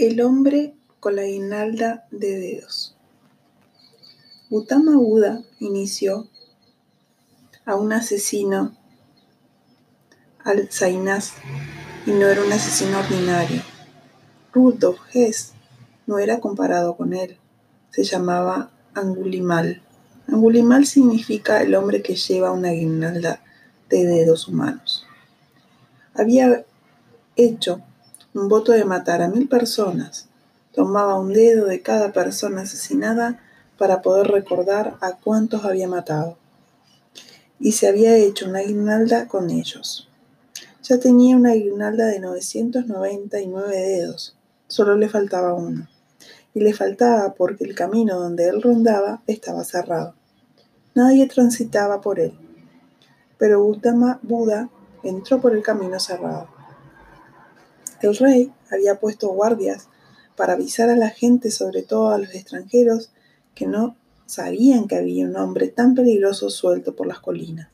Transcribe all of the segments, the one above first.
El hombre con la guirnalda de dedos. Gautama Buda inició a un asesino al Zainas y no era un asesino ordinario. Rudolf Hess no era comparado con él. Se llamaba Angulimal. Angulimal significa el hombre que lleva una guirnalda de dedos humanos. Había hecho un voto de matar a mil personas. Tomaba un dedo de cada persona asesinada para poder recordar a cuántos había matado. Y se había hecho una guirnalda con ellos. Ya tenía una guirnalda de 999 dedos, solo le faltaba uno. Y le faltaba porque el camino donde él rondaba estaba cerrado. Nadie transitaba por él. Pero Gautama Buda entró por el camino cerrado. El rey había puesto guardias para avisar a la gente, sobre todo a los extranjeros, que no sabían que había un hombre tan peligroso suelto por las colinas.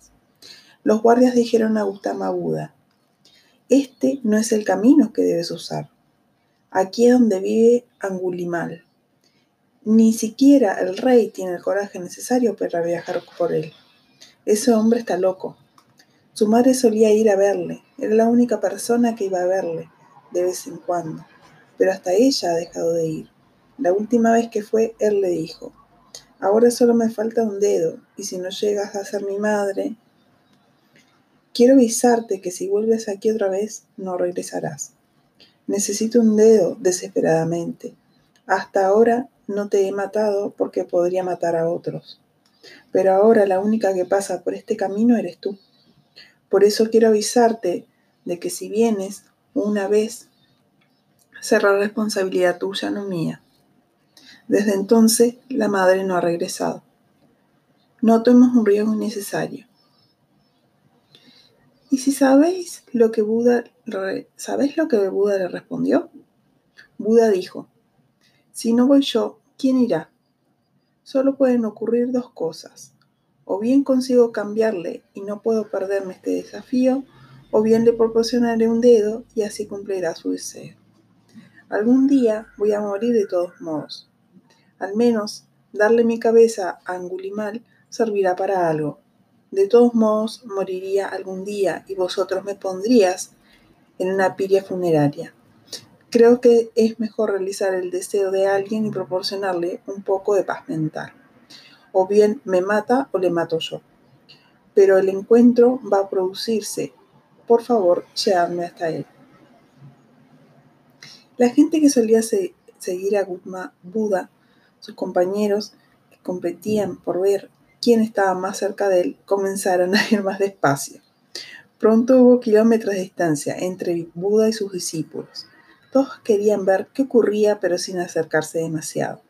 Los guardias dijeron a Gautama Buda, este no es el camino que debes usar. Aquí es donde vive Angulimal. Ni siquiera el rey tiene el coraje necesario para viajar por él. Ese hombre está loco. Su madre solía ir a verle, era la única persona que iba a verle de vez en cuando, pero hasta ella ha dejado de ir. La última vez que fue, él le dijo, ahora solo me falta un dedo, y si no llegas a ser mi madre, quiero avisarte que si vuelves aquí otra vez, no regresarás. Necesito un dedo desesperadamente. Hasta ahora no te he matado porque podría matar a otros. Pero ahora la única que pasa por este camino eres tú. Por eso quiero avisarte de que si vienes una vez será responsabilidad tuya, no mía. Desde entonces la madre no ha regresado. No tomes un riesgo innecesario. ¿Y si sabéis lo que Buda, sabéis lo que Buda le respondió? Buda dijo, si no voy yo, ¿quién irá? Solo pueden ocurrir dos cosas. O bien consigo cambiarle y no puedo perderme este desafío, o bien le proporcionaré un dedo y así cumplirá su deseo. Algún día voy a morir de todos modos. Al menos darle mi cabeza a Angulimal servirá para algo. De todos modos moriría algún día y vosotros me pondrías en una piria funeraria. Creo que es mejor realizar el deseo de alguien y proporcionarle un poco de paz mental. O bien me mata o le mato yo. Pero el encuentro va a producirse por favor, llevadme hasta él. La gente que solía seguir a Gutma Buda, sus compañeros que competían por ver quién estaba más cerca de él, comenzaron a ir más despacio. Pronto hubo kilómetros de distancia entre Buda y sus discípulos. Todos querían ver qué ocurría, pero sin acercarse demasiado.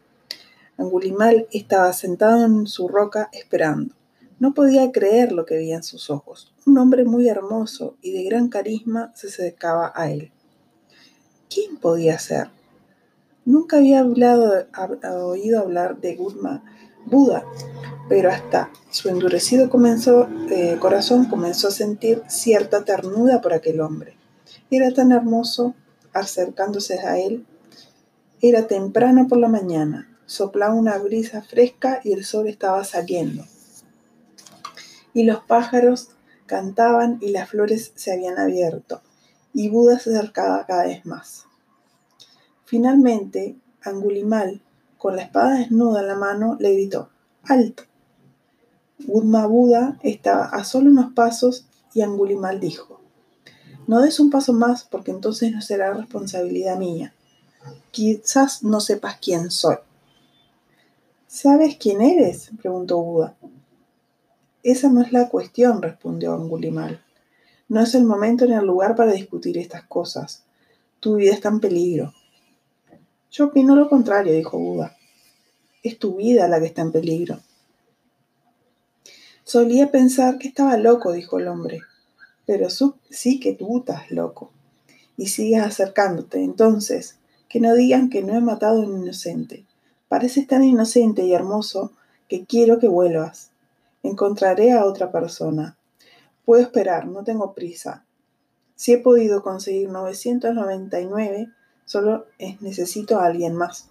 Angulimal estaba sentado en su roca esperando. No podía creer lo que veía en sus ojos. Un hombre muy hermoso y de gran carisma se acercaba a él. ¿Quién podía ser? Nunca había oído hablar de Gurma Buda, pero hasta su endurecido eh, corazón comenzó a sentir cierta ternura por aquel hombre. Era tan hermoso acercándose a él. Era temprano por la mañana, soplaba una brisa fresca y el sol estaba saliendo y los pájaros cantaban y las flores se habían abierto, y Buda se acercaba cada vez más. Finalmente, Angulimal, con la espada desnuda en la mano, le gritó, ¡Alto! Budma Buda estaba a solo unos pasos y Angulimal dijo, No des un paso más porque entonces no será responsabilidad mía. Quizás no sepas quién soy. ¿Sabes quién eres? preguntó Buda. Esa no es la cuestión, respondió Angulimal. No es el momento ni el lugar para discutir estas cosas. Tu vida está en peligro. Yo opino lo contrario, dijo Buda. Es tu vida la que está en peligro. Solía pensar que estaba loco, dijo el hombre. Pero sí que tú estás loco. Y sigues acercándote. Entonces, que no digan que no he matado a un inocente. Pareces tan inocente y hermoso que quiero que vuelvas. Encontraré a otra persona. Puedo esperar, no tengo prisa. Si he podido conseguir 999, Solo necesito a alguien más,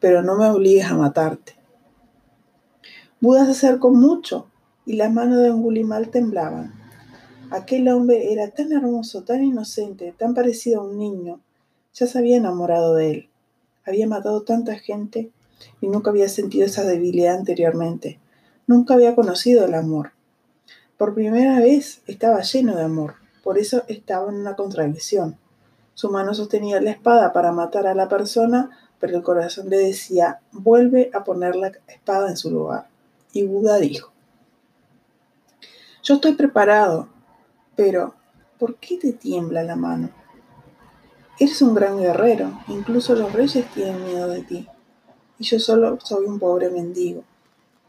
pero no me obligues a matarte. Buda se acercó mucho y las manos de Angulimal temblaban. Aquel hombre era tan hermoso, tan inocente, tan parecido a un niño. Ya se había enamorado de él. Había matado tanta gente y nunca había sentido esa debilidad anteriormente. Nunca había conocido el amor. Por primera vez estaba lleno de amor, por eso estaba en una contradicción. Su mano sostenía la espada para matar a la persona, pero el corazón le decía, vuelve a poner la espada en su lugar. Y Buda dijo, yo estoy preparado, pero ¿por qué te tiembla la mano? Eres un gran guerrero, incluso los reyes tienen miedo de ti, y yo solo soy un pobre mendigo.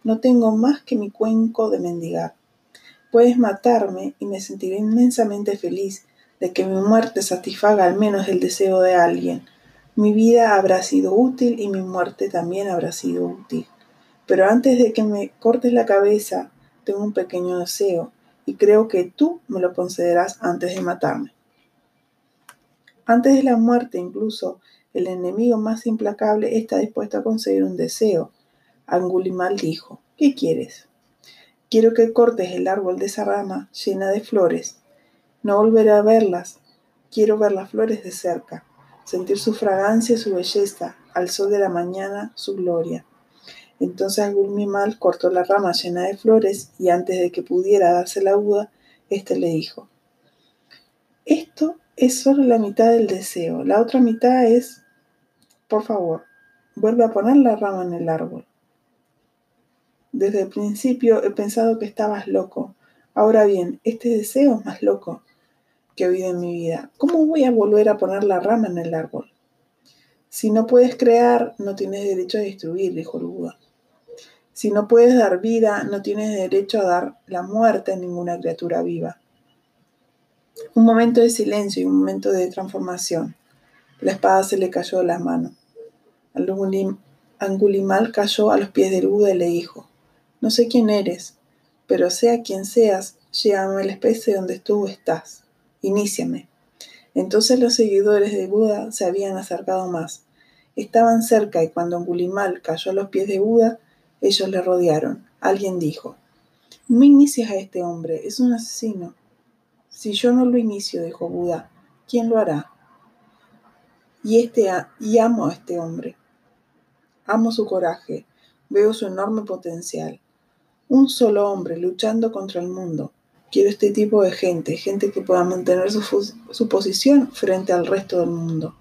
No tengo más que mi cuenco de mendigar. Puedes matarme y me sentiré inmensamente feliz de que mi muerte satisfaga al menos el deseo de alguien. Mi vida habrá sido útil y mi muerte también habrá sido útil. Pero antes de que me cortes la cabeza, tengo un pequeño deseo, y creo que tú me lo concederás antes de matarme. Antes de la muerte, incluso, el enemigo más implacable está dispuesto a conseguir un deseo. Angulimal dijo, ¿qué quieres? Quiero que cortes el árbol de esa rama llena de flores no volveré a verlas. Quiero ver las flores de cerca, sentir su fragancia y su belleza, al sol de la mañana su gloria. Entonces Gulmimal cortó la rama llena de flores y antes de que pudiera darse la Buda, éste le dijo, esto es solo la mitad del deseo, la otra mitad es, por favor, vuelve a poner la rama en el árbol. Desde el principio he pensado que estabas loco. Ahora bien, este deseo es más loco que he oído en mi vida. ¿Cómo voy a volver a poner la rama en el árbol? Si no puedes crear, no tienes derecho a destruir, dijo el Buda. Si no puedes dar vida, no tienes derecho a dar la muerte a ninguna criatura viva. Un momento de silencio y un momento de transformación. La espada se le cayó de las manos. Angulimal cayó a los pies del Buda y le dijo, no sé quién eres, pero sea quien seas, llévame a la especie donde tú estás iníciame. Entonces los seguidores de Buda se habían acercado más. Estaban cerca y cuando Angulimal cayó a los pies de Buda, ellos le rodearon. Alguien dijo, no inicies a este hombre, es un asesino. Si yo no lo inicio, dijo Buda, ¿quién lo hará? Y, este, y amo a este hombre. Amo su coraje, veo su enorme potencial. Un solo hombre luchando contra el mundo, Quiero este tipo de gente, gente que pueda mantener su, posición frente al resto del mundo.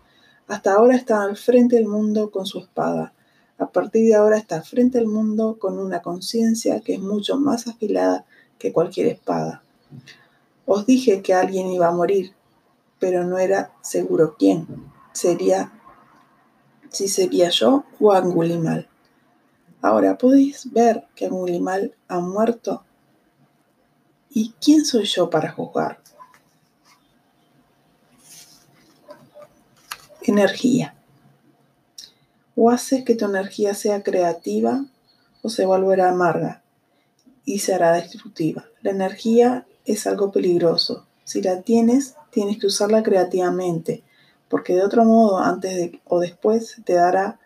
Hasta ahora está al frente del mundo con su espada. A partir de ahora está frente al mundo con una conciencia que es mucho más afilada que cualquier espada. Os dije que alguien iba a morir, pero no era seguro quién. Sería si sería yo o Angulimal. Ahora podéis ver que Angulimal ha muerto ¿Y quién soy yo para juzgar? Energía. O haces que tu energía sea creativa o se volverá amarga y será destructiva. La energía es algo peligroso. Si la tienes, tienes que usarla creativamente, porque de otro modo, antes o después, te dará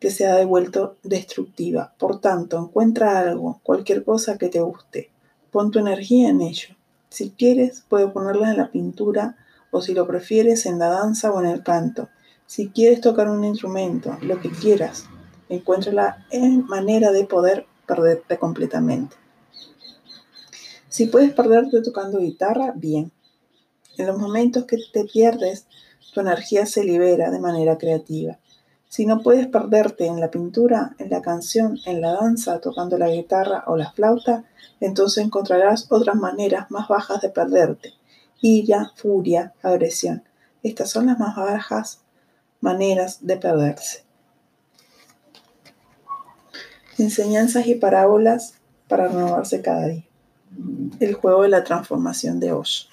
que sea devuelto destructiva. Por tanto, encuentra algo, cualquier cosa que te guste, Pon tu energía en ello. Si quieres, puedes ponerla en la pintura o si lo prefieres en la danza o en el canto. Si quieres tocar un instrumento, lo que quieras, encuéntrala en manera de poder perderte completamente. Si puedes perderte tocando guitarra, bien. En los momentos que te pierdes, tu energía se libera de manera creativa. Si no puedes perderte en la pintura, en la canción, en la danza, tocando la guitarra o la flauta, entonces encontrarás otras maneras más bajas de perderte. Ira, furia, agresión. Estas son las más bajas maneras de perderse. Enseñanzas y parábolas para renovarse cada día. El juego de la transformación de Osh.